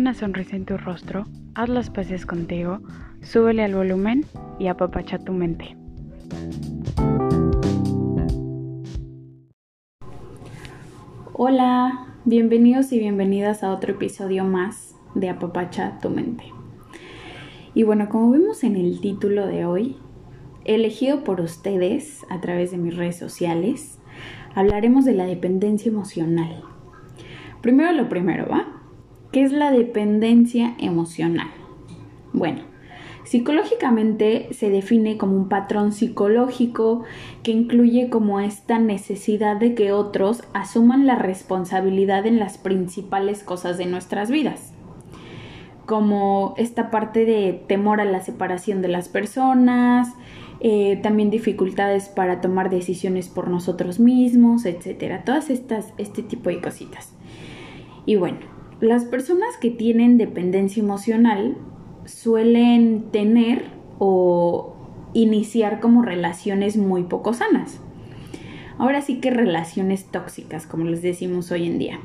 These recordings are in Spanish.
una sonrisa en tu rostro, haz las paces contigo, súbele al volumen y apapacha tu mente. Hola, bienvenidos y bienvenidas a otro episodio más de Apapacha tu mente. Y bueno, como vemos en el título de hoy, elegido por ustedes a través de mis redes sociales, hablaremos de la dependencia emocional. Primero lo primero, ¿va? ¿Qué es la dependencia emocional? Bueno, psicológicamente se define como un patrón psicológico que incluye como esta necesidad de que otros asuman la responsabilidad en las principales cosas de nuestras vidas como esta parte de temor a la separación de las personas, eh, también dificultades para tomar decisiones por nosotros mismos, etcétera. Todas estas, este tipo de cositas. Y bueno, las personas que tienen dependencia emocional suelen tener o iniciar como relaciones muy poco sanas. Ahora sí que relaciones tóxicas, como les decimos hoy en día.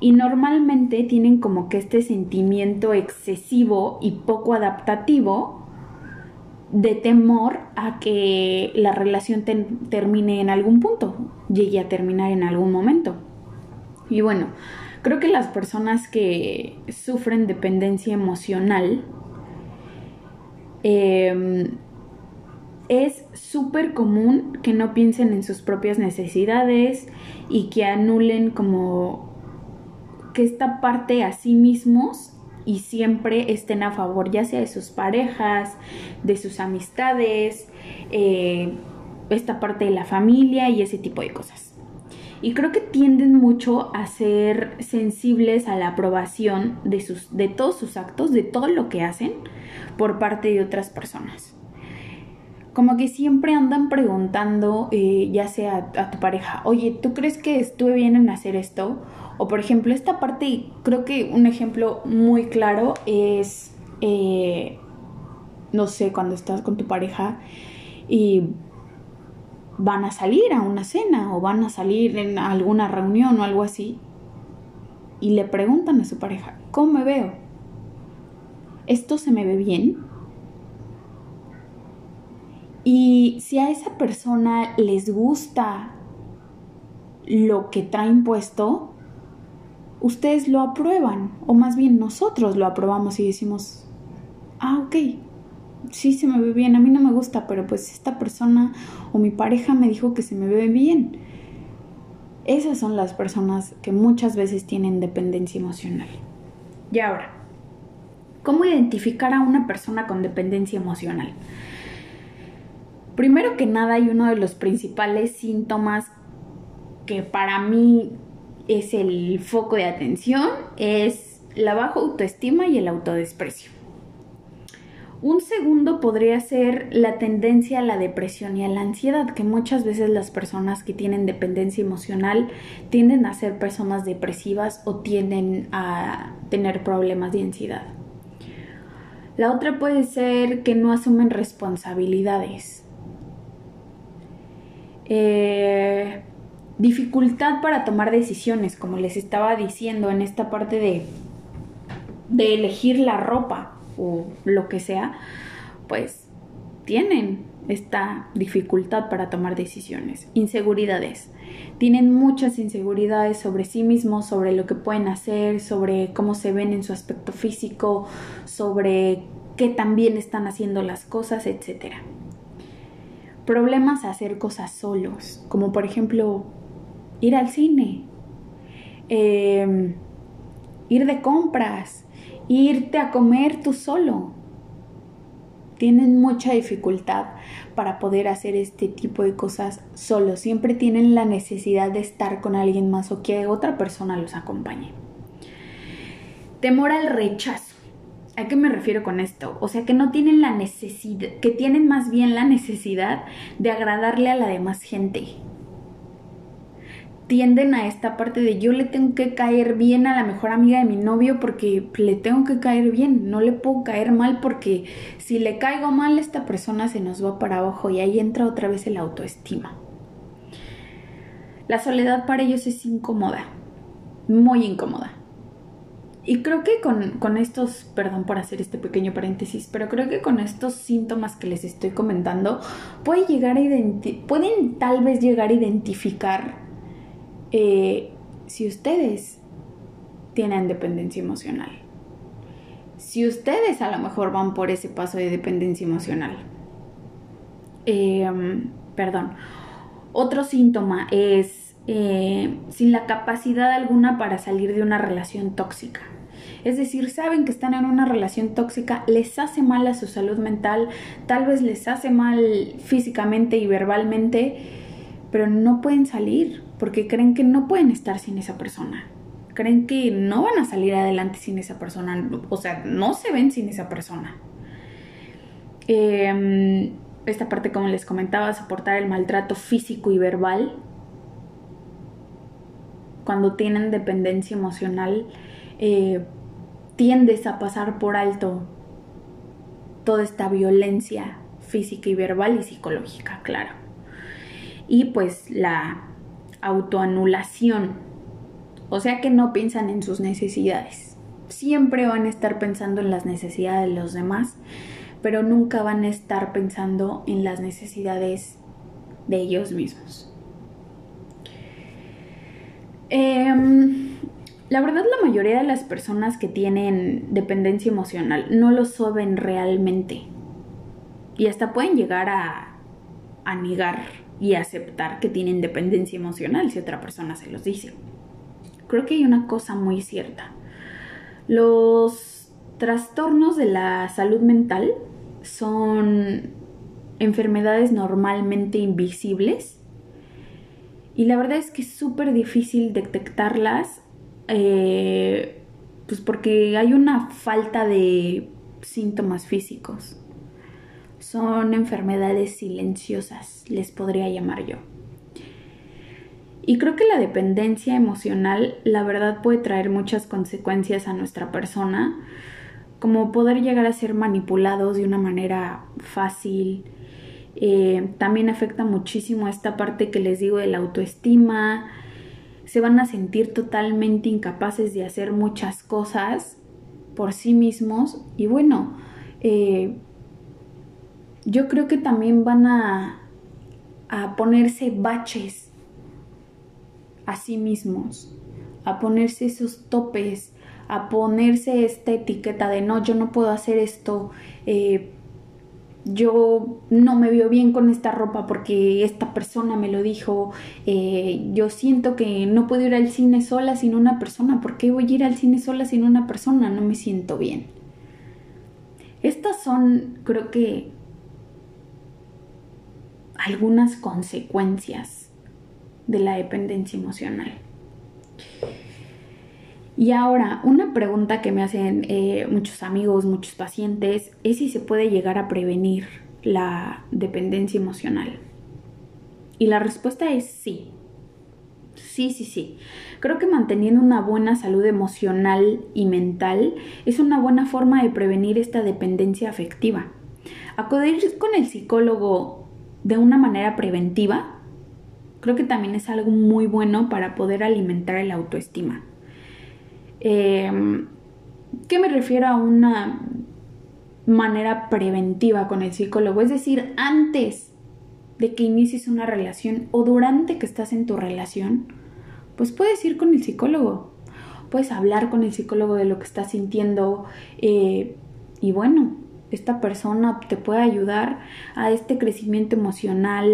Y normalmente tienen como que este sentimiento excesivo y poco adaptativo de temor a que la relación termine en algún punto, llegue a terminar en algún momento. Y bueno, creo que las personas que sufren dependencia emocional em, es súper común que no piensen en sus propias necesidades y que anulen como que esta parte a sí mismos y siempre estén a favor ya sea de sus parejas, de sus amistades, eh, esta parte de la familia y ese tipo de cosas. Y creo que tienden mucho a ser sensibles a la aprobación de, sus, de todos sus actos, de todo lo que hacen por parte de otras personas. Como que siempre andan preguntando, eh, ya sea a, tu pareja, oye, ¿tú crees que estuve bien en hacer esto? O por ejemplo, esta parte, creo que un ejemplo muy claro es, eh, no sé, cuando estás con tu pareja y van a salir a una cena o van a salir en alguna reunión o algo así y le preguntan a su pareja, ¿cómo me veo? ¿Esto se me ve bien? Y si a esa persona les gusta lo que traen puesto, ustedes lo aprueban, o más bien nosotros lo aprobamos y decimos, ah, ok, sí se me ve bien, a mí no me gusta, pero pues esta persona o mi pareja me dijo que se me ve bien. Esas son las personas que muchas veces tienen dependencia emocional. Y ahora, ¿cómo identificar a una persona con dependencia emocional? Primero que nada hay uno de los principales síntomas que para mí es el foco de atención, es la baja autoestima y el autodesprecio. Un segundo podría ser la tendencia a la depresión y a la ansiedad, que muchas veces las personas que tienen dependencia emocional tienden a ser personas depresivas o tienden a tener problemas de ansiedad. La otra puede ser que no asumen responsabilidades. Eh, dificultad para tomar decisiones, como les estaba diciendo en esta parte de, de elegir la ropa o lo que sea, pues tienen esta dificultad para tomar decisiones. Inseguridades. Tienen muchas inseguridades sobre sí mismos, sobre lo que pueden hacer, sobre cómo se ven en su aspecto físico, sobre qué también están haciendo las cosas, etc. Problemas a hacer cosas solos, como por ejemplo ir al cine, em, ir de compras, irte a comer tú solo. Tienen mucha dificultad para poder hacer este tipo de cosas solo. Siempre tienen la necesidad de estar con alguien más o que otra persona los acompañe. Temor al rechazo. ¿A qué me refiero con esto? O sea, que no tienen la necesidad, que tienen más bien la necesidad de agradarle a la demás gente tienden a esta parte de yo le tengo que caer bien a la mejor amiga de mi novio porque le tengo que caer bien, no le puedo caer mal porque si le caigo mal esta persona se nos va para abajo y ahí entra otra vez el autoestima. La soledad para ellos es incómoda, muy incómoda. y creo que con, estos, perdón por hacer este pequeño paréntesis, pero creo que con estos síntomas que les estoy comentando, puede llegar a pueden tal vez llegar a identificar eh, si ustedes tienen dependencia emocional. Si ustedes a lo mejor van por ese paso de dependencia emocional. Em, perdón. Otro síntoma es eh, sin la capacidad alguna para salir de una relación tóxica. Es decir, saben que están en una relación tóxica, les hace mal a su salud mental, tal vez les hace mal físicamente y verbalmente, pero no pueden salir porque creen que no pueden estar sin esa persona. Creen que no van a salir adelante sin esa persona, o sea, no se ven sin esa persona. Em, esta parte, como les comentaba, soportar el maltrato físico y verbal. Cuando tienen dependencia emocional, eh, tiendes a pasar por alto toda esta violencia física y verbal y psicológica, claro. Y pues la autoanulación, o sea que no piensan en sus necesidades. Siempre van a estar pensando en las necesidades de los demás, pero nunca van a estar pensando en las necesidades de ellos mismos. Eh, la verdad la mayoría de las personas que tienen dependencia emocional no lo saben realmente. Y hasta pueden llegar a, a negar y aceptar que tienen dependencia emocional si otra persona se los dice. Creo que hay una cosa muy cierta. Los trastornos de la salud mental son enfermedades normalmente invisibles y la verdad es que es súper difícil detectarlas eh, pues porque hay una falta de síntomas físicos. Son enfermedades silenciosas, les podría llamar yo. Y creo que la dependencia emocional, la verdad, puede traer muchas consecuencias a nuestra persona, como poder llegar a ser manipulados de una manera fácil. Eh, también afecta muchísimo esta parte que les digo de la autoestima, se van a sentir totalmente incapaces de hacer muchas cosas por sí mismos y bueno, eh, yo creo que también van a, a ponerse baches a sí mismos, a ponerse esos topes, a ponerse esta etiqueta de no, yo no puedo hacer esto, eh, yo no me veo bien con esta ropa porque esta persona me lo dijo, eh, yo siento que no puedo ir al cine sola sin una persona, ¿por qué voy a ir al cine sola sin una persona? No me siento bien. Estas son, creo que, algunas consecuencias de la dependencia emocional. Y ahora, una pregunta que me hacen eh, muchos amigos, muchos pacientes, es si se puede llegar a prevenir la dependencia emocional. Y la respuesta es sí. Sí, sí, sí. Creo que manteniendo una buena salud emocional y mental es una buena forma de prevenir esta dependencia afectiva. Acudir con el psicólogo de una manera preventiva creo que también es algo muy bueno para poder alimentar el autoestima. Em, ¿Qué me refiero a una manera preventiva con el psicólogo? Es decir, antes de que inicies una relación o durante que estás en tu relación, pues puedes ir con el psicólogo. Puedes hablar con el psicólogo de lo que estás sintiendo eh, y bueno, esta persona te puede ayudar a este crecimiento emocional,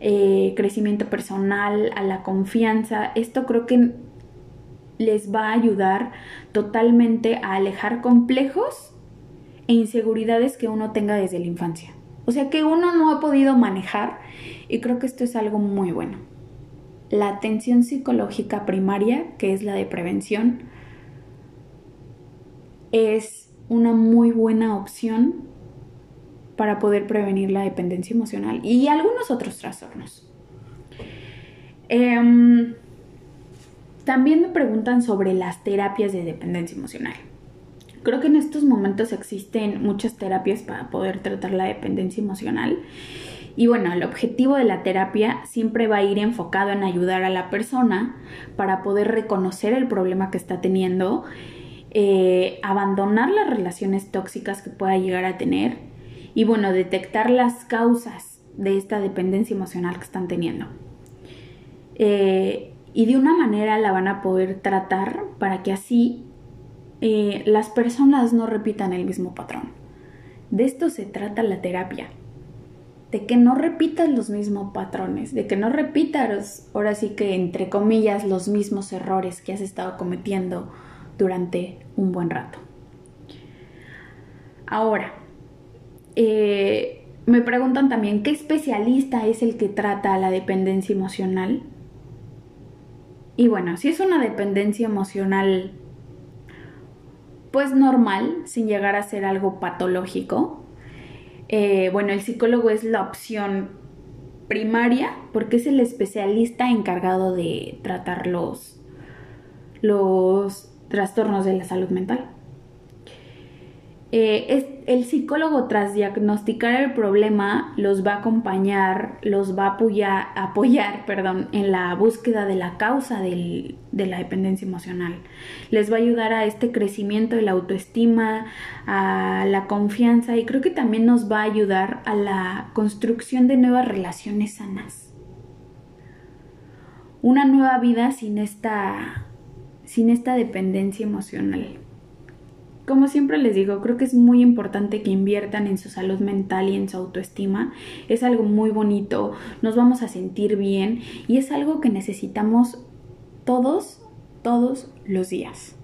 eh, crecimiento personal, a la confianza. Esto creo que les va a ayudar totalmente a alejar complejos e inseguridades que uno tenga desde la infancia. O sea, que uno no ha podido manejar y creo que esto es algo muy bueno. La atención psicológica primaria, que es la de prevención, es una muy buena opción para poder prevenir la dependencia emocional y algunos otros trastornos. Eh, también me preguntan sobre las terapias de dependencia emocional. Creo que en estos momentos existen muchas terapias para poder tratar la dependencia emocional. Y bueno, el objetivo de la terapia siempre va a ir enfocado en ayudar a la persona para poder reconocer el problema que está teniendo eh, abandonar las relaciones tóxicas que pueda llegar a tener y bueno, detectar las causas de esta dependencia emocional que están teniendo. Eh, y de una manera la van a poder tratar para que así eh, las personas no repitan el mismo patrón. De esto se trata la terapia. De que no repitas los mismos patrones, de que no repitas, ahora sí que entre comillas, los mismos errores que has estado cometiendo durante un buen rato. Ahora, eh, me preguntan también, ¿qué especialista es el que trata la dependencia emocional? Y bueno, si es una dependencia emocional, pues normal, sin llegar a ser algo patológico, eh, bueno, el psicólogo es la opción primaria porque es el especialista encargado de tratar los, los trastornos de la salud mental. Eh, es, el psicólogo tras diagnosticar el problema los va a acompañar, los va a apoyar, apoyar perdón, en la búsqueda de la causa de la dependencia emocional. Les va a ayudar a este crecimiento de la autoestima, a la confianza y creo que también nos va a ayudar a la construcción de nuevas relaciones sanas. Una nueva vida sin esta, sin esta dependencia emocional. Como siempre les digo, creo que es muy importante que inviertan en su salud mental y en su autoestima. Es algo muy bonito, nos vamos a sentir bien y es algo que necesitamos todos, todos los días.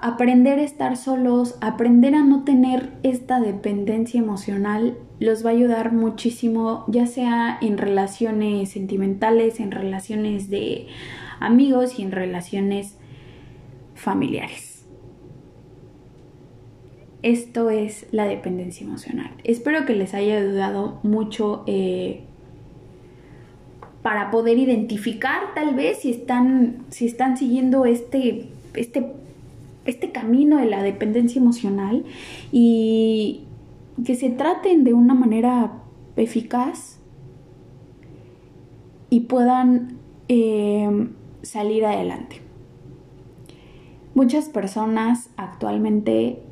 Aprender a estar solos, aprender a no tener esta dependencia emocional, los va a ayudar muchísimo, ya sea en relaciones sentimentales, en relaciones de amigos y en relaciones familiares. Esto es la dependencia emocional. Espero que les haya ayudado mucho eh, para poder identificar tal vez si están, si están siguiendo este, este, este camino de la dependencia emocional y que se traten de una manera eficaz y puedan eh, salir adelante. Muchas personas actualmente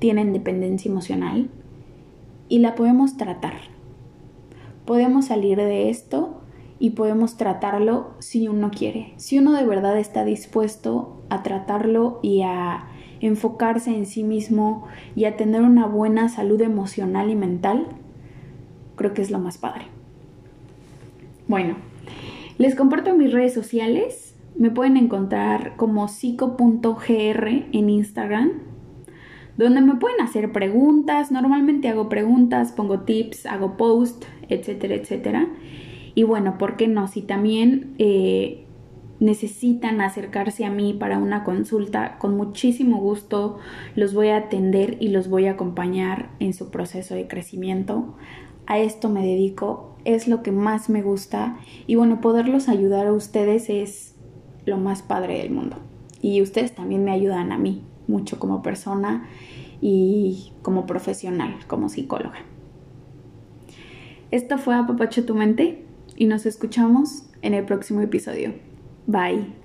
tienen dependencia emocional y la podemos tratar. Podemos salir de esto y podemos tratarlo si uno quiere. Si uno de verdad está dispuesto a tratarlo y a enfocarse en sí mismo y a tener una buena salud emocional y mental, creo que es lo más padre. Bueno, les comparto mis redes sociales me pueden encontrar como psico.gr en Instagram, donde me pueden hacer preguntas. Normalmente hago preguntas, pongo tips, hago post, etcétera, etcétera. Y bueno, ¿por qué no? Si también eh, necesitan acercarse a mí para una consulta, con muchísimo gusto los voy a atender y los voy a acompañar en su proceso de crecimiento. A esto me dedico, es lo que más me gusta y bueno, poderlos ayudar a ustedes es lo más padre del mundo. Y ustedes también me ayudan a mí mucho como persona y como profesional, como psicóloga. Esto fue Apapacho tu mente y nos escuchamos en el próximo episodio. Bye.